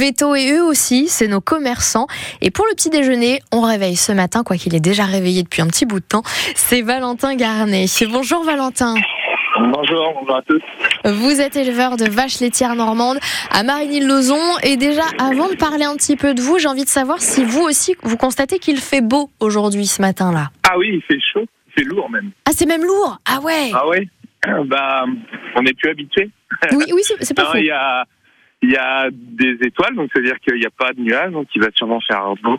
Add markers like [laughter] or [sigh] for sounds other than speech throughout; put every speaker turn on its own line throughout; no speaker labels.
veto et eux aussi, c'est nos commerçants. Et pour le petit déjeuner, on réveille ce matin, quoi qu'il est déjà réveillé depuis un petit bout de temps, c'est Valentin Garnet. Bonjour Valentin.
Bonjour, bonjour à tous.
Vous êtes éleveur de vaches laitières normandes à Marigny-le-Lauzon. Et déjà, avant de parler un petit peu de vous, j'ai envie de savoir si vous aussi, vous constatez qu'il fait beau aujourd'hui, ce matin-là.
Ah oui, il fait chaud, c'est lourd même.
Ah, c'est même lourd Ah ouais
Ah ouais [clears throat] Bah, on n'est plus habitué.
Oui, oui c'est pas
Non,
faux.
il y a, il y a des étoiles, donc c'est-à-dire qu'il n'y a pas de nuages, donc il va sûrement faire beau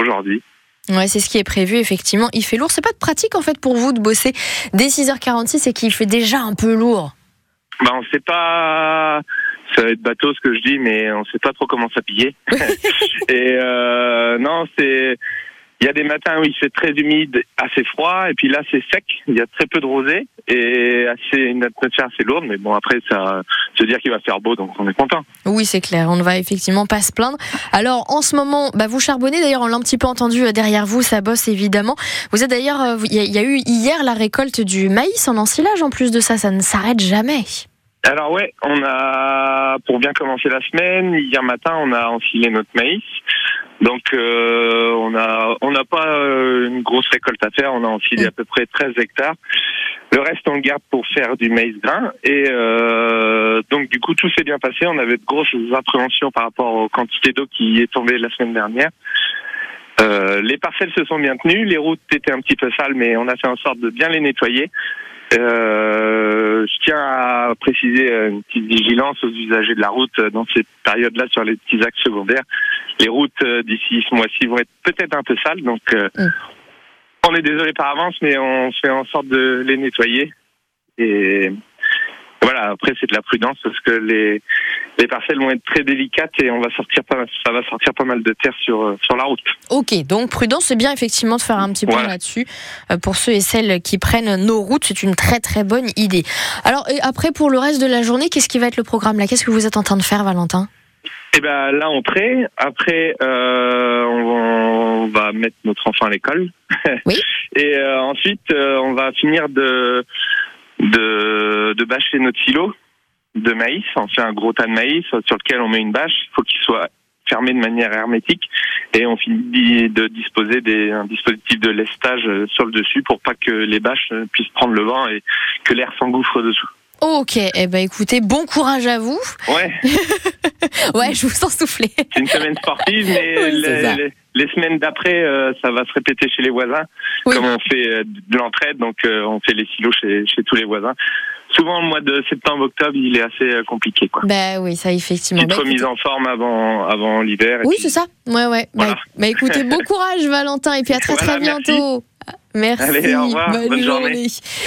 aujourd'hui.
Ouais, c'est ce qui est prévu, effectivement. Il fait lourd. C'est pas de pratique, en fait, pour vous de bosser dès 6h46 et qu'il fait déjà un peu lourd?
Bah, on sait pas. Ça va être bateau ce que je dis, mais on sait pas trop comment s'habiller. [laughs] [laughs] et euh, non, c'est. Il y a des matins où il fait très humide, assez froid, et puis là c'est sec. Il y a très peu de rosée et assez une atmosphère assez lourde. Mais bon, après ça, se dire qu'il va faire beau, donc on est content.
Oui, c'est clair. On ne va effectivement pas se plaindre. Alors, en ce moment, bah, vous charbonnez. D'ailleurs, on l'a un petit peu entendu euh, derrière vous. Ça bosse évidemment. Vous êtes d'ailleurs. euh, Il y, a- il y a eu hier la récolte du maïs en ensilage. En plus de ça, ça ne s'arrête jamais.
Alors ouais, on a pour bien commencer la semaine. Hier matin, on a enfilé notre maïs. Donc euh, on a on n'a pas euh, une grosse récolte à faire. On a enfilé à peu près 13 hectares. Le reste, on le garde pour faire du maïs grain. Et euh, donc du coup, tout s'est bien passé. On avait de grosses appréhensions par rapport aux quantités d'eau qui est tombée la semaine dernière. Euh, les parcelles se sont bien tenues, les routes étaient un petit peu sales, mais on a fait en sorte de bien les nettoyer. Euh, je tiens à préciser euh, une petite vigilance aux usagers de la route euh, dans ces périodes-là sur les petits axes secondaires. Les routes euh, d'ici ce mois-ci vont être peut-être un peu sales, donc
Mm.
on est désolé par avance, mais on fait en sorte de les nettoyer. Et voilà, après c'est de la prudence parce que les les parcelles vont être très délicates et on va sortir pas ça va sortir pas mal de terre sur euh, sur la route.
Ok, donc prudence, c'est bien effectivement de faire un petit point
Voilà.
là-dessus. Euh, pour ceux et celles qui prennent nos routes, c'est une très très bonne idée. Alors, et après, pour le reste de la journée, qu'est-ce qui va être le programme là? Qu'est-ce que vous êtes en train de faire, Valentin?
Et ben là on traite. Après euh, on, va, on va mettre notre enfant à l'école.
Oui. [laughs]
Et euh, ensuite euh, on va finir de de de bâcher notre silo de maïs. On fait un gros tas de maïs sur lequel on met une bâche. Il faut qu'il soit fermé de manière hermétique et on finit de disposer des un dispositif de lestage euh, sur le dessus pour pas que les bâches euh, puissent prendre le vent et que l'air s'engouffre dessous.
Ok, eh ben écoutez, bon courage à vous.
Ouais. [laughs]
Ouais, je vous sens souffler.
C'est une semaine sportive, mais [laughs]
Oui,
les, les- les semaines d'après, euh, ça va se répéter chez les voisins.
Oui.
Comme on fait euh, de l'entraide, donc euh, on fait les silos chez, chez tous les voisins. Souvent, le mois de septembre-octobre, il est assez compliqué. Quoi.
Bah oui, ça effectivement.
Petite
Bah,
remise en forme avant, avant l'hiver.
Oui,
puis-
c'est ça. Ouais, ouais. Bah,
Voilà.
bah, écoutez, bon [laughs] courage, Valentin, et puis à très très
Voilà,
bientôt. Merci.
Allez, au revoir, bonne journée.
journée.